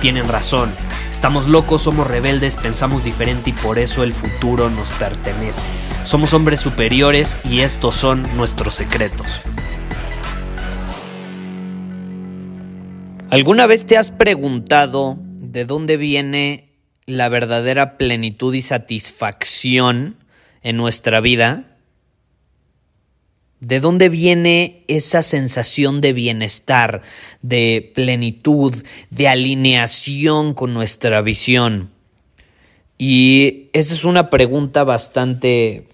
tienen razón. Estamos locos, somos rebeldes, pensamos diferente y por eso el futuro nos pertenece. Somos hombres superiores y estos son nuestros secretos. ¿Alguna vez te has preguntado de dónde viene la verdadera plenitud y satisfacción en nuestra vida? ¿De dónde viene esa sensación de bienestar, de plenitud, de alineación con nuestra visión? Y esa es una pregunta bastante,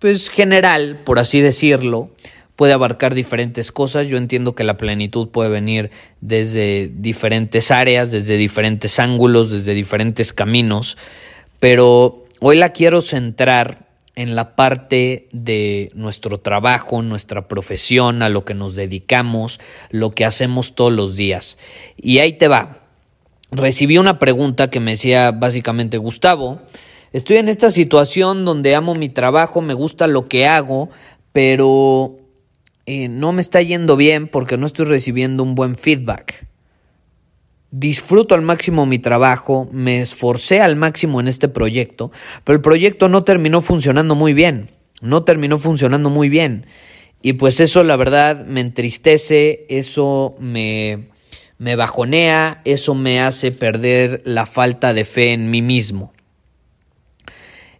pues general, por así decirlo, puede abarcar diferentes cosas. Yo entiendo que la plenitud puede venir desde diferentes áreas, desde diferentes ángulos, desde diferentes caminos, pero hoy la quiero centrar en la parte de nuestro trabajo, nuestra profesión, a lo que nos dedicamos, lo que hacemos todos los días. Y ahí te va. Recibí una pregunta que me decía básicamente Gustavo, estoy en esta situación donde amo mi trabajo, me gusta lo que hago, pero eh, no me está yendo bien porque no estoy recibiendo un buen feedback. Disfruto al máximo mi trabajo, me esforcé al máximo en este proyecto, pero el proyecto no terminó funcionando muy bien, no terminó funcionando muy bien. Y pues eso la verdad me entristece, eso me, me bajonea, eso me hace perder la falta de fe en mí mismo.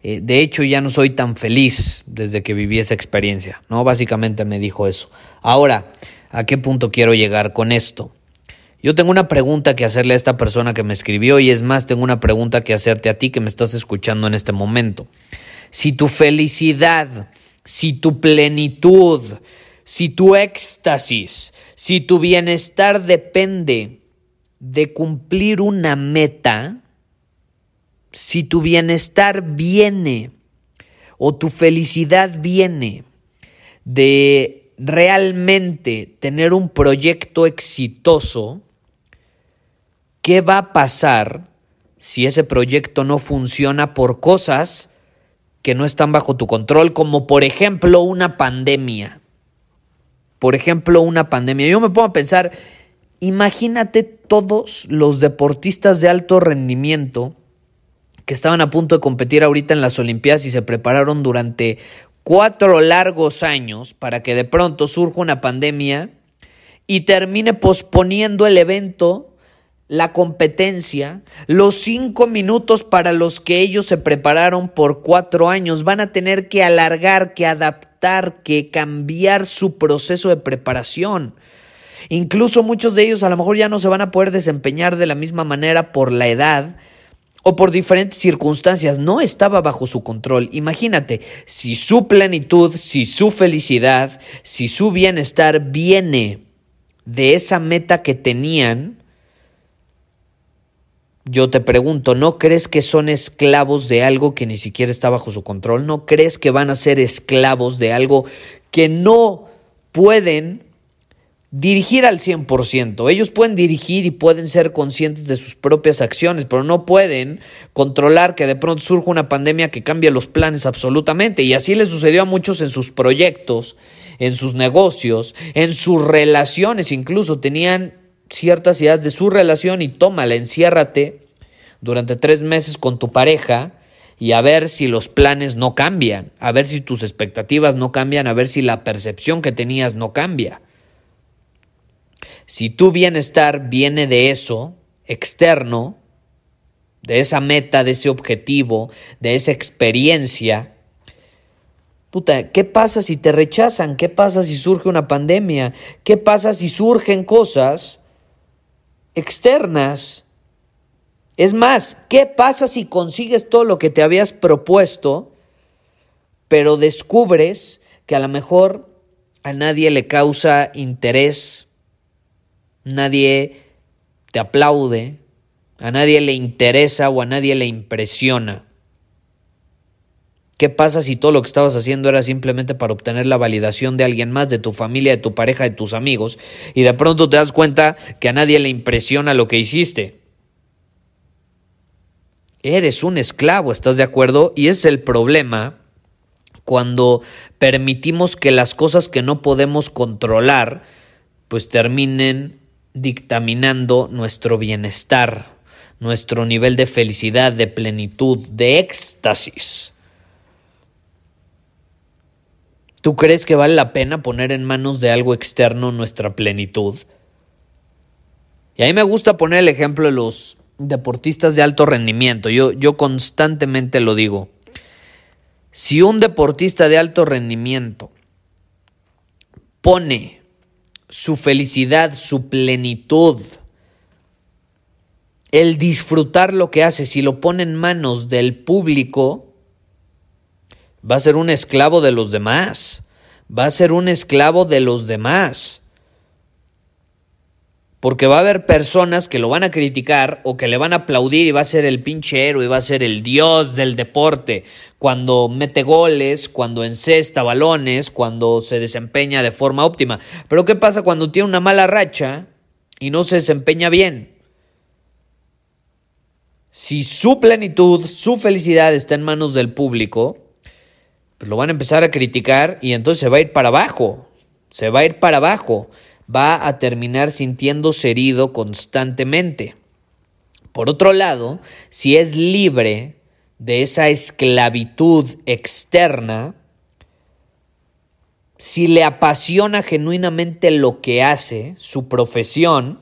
Eh, de hecho, ya no soy tan feliz desde que viví esa experiencia, ¿no? Básicamente me dijo eso. Ahora, ¿a qué punto quiero llegar con esto? Yo tengo una pregunta que hacerle a esta persona que me escribió y es más, tengo una pregunta que hacerte a ti que me estás escuchando en este momento. Si tu felicidad, si tu plenitud, si tu éxtasis, si tu bienestar depende de cumplir una meta, si tu bienestar viene o tu felicidad viene de realmente tener un proyecto exitoso, ¿qué va a pasar si ese proyecto no funciona por cosas que no están bajo tu control, como por ejemplo una pandemia? Por ejemplo, una pandemia. Yo me pongo a pensar, imagínate todos los deportistas de alto rendimiento que estaban a punto de competir ahorita en las Olimpiadas y se prepararon durante cuatro largos años para que de pronto surja una pandemia y termine posponiendo el evento, la competencia, los cinco minutos para los que ellos se prepararon por cuatro años, van a tener que alargar, que adaptar, que cambiar su proceso de preparación. Incluso muchos de ellos a lo mejor ya no se van a poder desempeñar de la misma manera por la edad o por diferentes circunstancias no estaba bajo su control. Imagínate, si su plenitud, si su felicidad, si su bienestar viene de esa meta que tenían, yo te pregunto, ¿no crees que son esclavos de algo que ni siquiera está bajo su control? ¿No crees que van a ser esclavos de algo que no pueden dirigir al 100%. Ellos pueden dirigir y pueden ser conscientes de sus propias acciones, pero no pueden controlar que de pronto surja una pandemia que cambie los planes absolutamente. Y así le sucedió a muchos en sus proyectos, en sus negocios, en sus relaciones. Incluso tenían ciertas ideas de su relación y tómala, enciérrate durante tres meses con tu pareja y a ver si los planes no cambian, a ver si tus expectativas no cambian, a ver si la percepción que tenías no cambia. Si tu bienestar viene de eso, externo, de esa meta, de ese objetivo, de esa experiencia, puta, ¿qué pasa si te rechazan? ¿Qué pasa si surge una pandemia? ¿Qué pasa si surgen cosas externas Es más, ¿qué pasa si consigues todo lo que te habías propuesto, pero descubres que a lo mejor a nadie le causa interés, nadie te aplaude, a nadie le interesa o a nadie le impresiona? ¿Qué pasa si todo lo que estabas haciendo era simplemente para obtener la validación de alguien más, de tu familia, de tu pareja, de tus amigos, y de pronto te das cuenta que a nadie le impresiona lo que hiciste? Eres un esclavo, ¿estás de acuerdo? Y es el problema cuando permitimos que las cosas que no podemos controlar, pues terminen dictaminando nuestro bienestar, nuestro nivel de felicidad, de plenitud, de éxtasis. ¿Tú crees que vale la pena poner en manos de algo externo nuestra plenitud? Y a mí me gusta poner el ejemplo de los deportistas de alto rendimiento. Yo, yo constantemente lo digo. Si un deportista de alto rendimiento pone su felicidad, su plenitud, el disfrutar lo que hace, si lo pone en manos del público, va a ser un esclavo de los demás, va a ser un esclavo de los demás. Porque va a haber personas que lo van a criticar o que le van a aplaudir y va a ser el pinche héroe, y va a ser el dios del deporte, cuando mete goles, cuando encesta balones, cuando se desempeña de forma óptima. Pero ¿qué pasa cuando tiene una mala racha y no se desempeña bien? Si su plenitud, su felicidad está en manos del público, lo van a empezar a criticar y entonces se va a ir para abajo, se va a ir para abajo, va a terminar sintiéndose herido constantemente. Por otro lado, si es libre de esa esclavitud externa, si le apasiona genuinamente lo que hace, su profesión,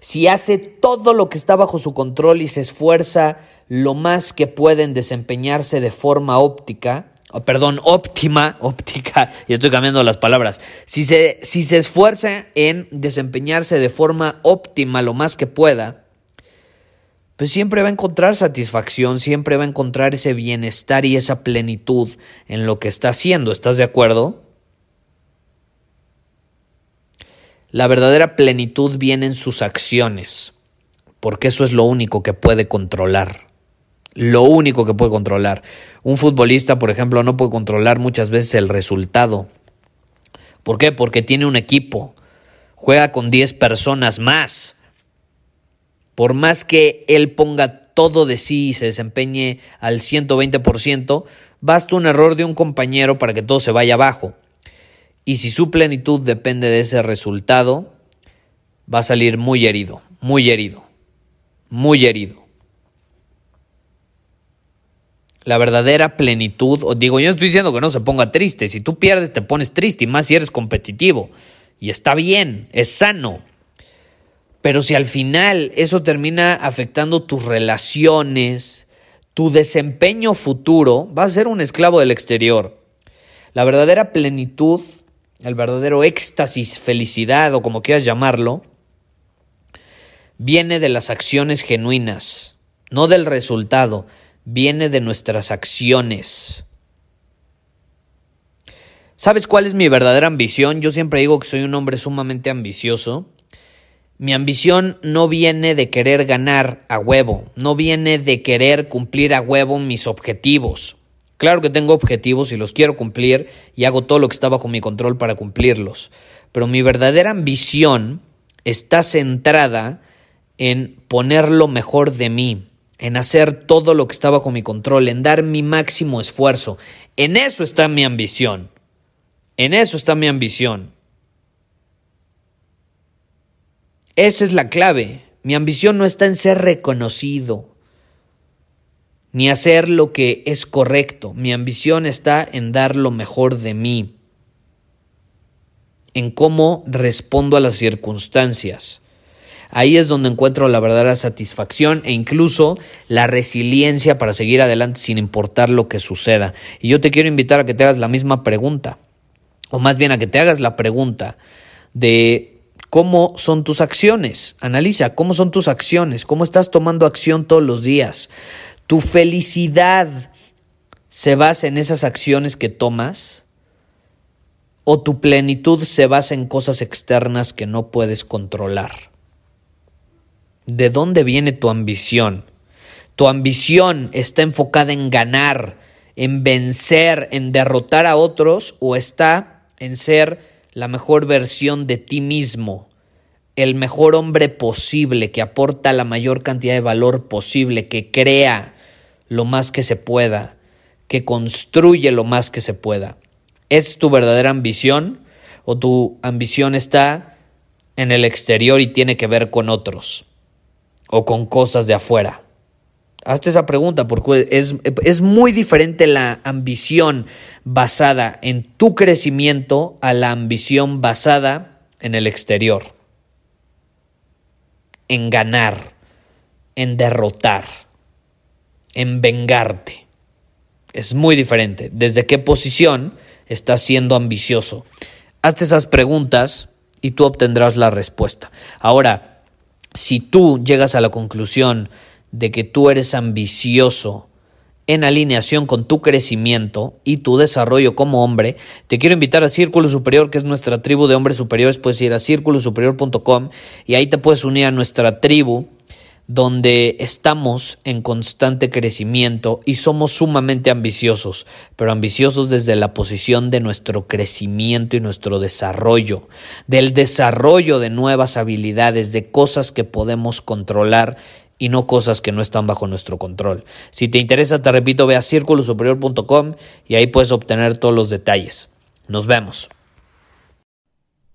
si hace todo lo que está bajo su control y se esfuerza lo más que puede en desempeñarse de forma óptica, perdón, óptima, óptica, y estoy cambiando las palabras, si se, si se esfuerza en desempeñarse de forma óptima lo más que pueda, pues siempre va a encontrar satisfacción, siempre va a encontrar ese bienestar y esa plenitud en lo que está haciendo. ¿Estás de acuerdo? La verdadera plenitud viene en sus acciones, porque eso es lo único que puede controlar lo único que puede controlar. Un futbolista, por ejemplo, no puede controlar muchas veces el resultado. ¿Por qué? Porque tiene un equipo, juega con 10 personas más. Por más que él ponga todo de sí y se desempeñe al 120%, basta un error de un compañero para que todo se vaya abajo. Y si su plenitud depende de ese resultado, va a salir muy herido, muy herido, muy herido. La verdadera plenitud, digo, yo no estoy diciendo que no se ponga triste, si tú pierdes te pones triste y más si eres competitivo. Y está bien, es sano. Pero si al final eso termina afectando tus relaciones, tu desempeño futuro, vas a ser un esclavo del exterior. La verdadera plenitud, el verdadero éxtasis, felicidad o como quieras llamarlo, viene de las acciones genuinas, no del resultado viene de nuestras acciones. ¿Sabes cuál es mi verdadera ambición? Yo siempre digo que soy un hombre sumamente ambicioso. Mi ambición no viene de querer ganar a huevo, no viene de querer cumplir a huevo mis objetivos. Claro que tengo objetivos y los quiero cumplir y hago todo lo que está bajo mi control para cumplirlos. Pero mi verdadera ambición está centrada en poner lo mejor de mí, en hacer todo lo que está bajo mi control, en dar mi máximo esfuerzo. En eso está mi ambición. En eso está mi ambición. Esa es la clave. Mi ambición no está en ser reconocido, ni hacer lo que es correcto. Mi ambición está en dar lo mejor de mí, en cómo respondo a las circunstancias. Ahí es donde encuentro la verdadera satisfacción e incluso la resiliencia para seguir adelante sin importar lo que suceda. Y yo te quiero invitar a que te hagas la misma pregunta, o más bien a que te hagas la pregunta de ¿Cómo son tus acciones? Analiza cómo son tus acciones, cómo estás tomando acción todos los días. ¿Tu felicidad se basa en esas acciones que tomas? ¿O tu plenitud se basa en cosas externas que no puedes controlar? ¿De dónde viene tu ambición? ¿Tu ambición está enfocada en ganar, en vencer, en derrotar a otros o está en ser la mejor versión de ti mismo, el mejor hombre posible que aporta la mayor cantidad de valor posible, que crea lo más que se pueda, que construye lo más que se pueda. ¿Es tu verdadera ambición o tu ambición está en el exterior y tiene que ver con otros o con cosas de afuera? Hazte esa pregunta porque es, es, muy diferente la ambición basada en tu crecimiento a la ambición basada en el exterior, en ganar, en derrotar, en vengarte. Es muy diferente. ¿Desde qué posición estás siendo ambicioso? Hazte esas preguntas y tú obtendrás la respuesta. Ahora, si tú llegas a la conclusión de que tú eres ambicioso en alineación con tu crecimiento y tu desarrollo como hombre, te quiero invitar a Círculo Superior, que es nuestra tribu de hombres superiores. Puedes ir a círculosuperior.com y ahí te puedes unir a nuestra tribu donde estamos en constante crecimiento y somos sumamente ambiciosos, pero ambiciosos desde la posición de nuestro crecimiento y nuestro desarrollo, del desarrollo de nuevas habilidades, de cosas que podemos controlar y no cosas que no están bajo nuestro control. Si te interesa, te repito, ve a círculosuperior.com y ahí puedes obtener todos los detalles. Nos vemos.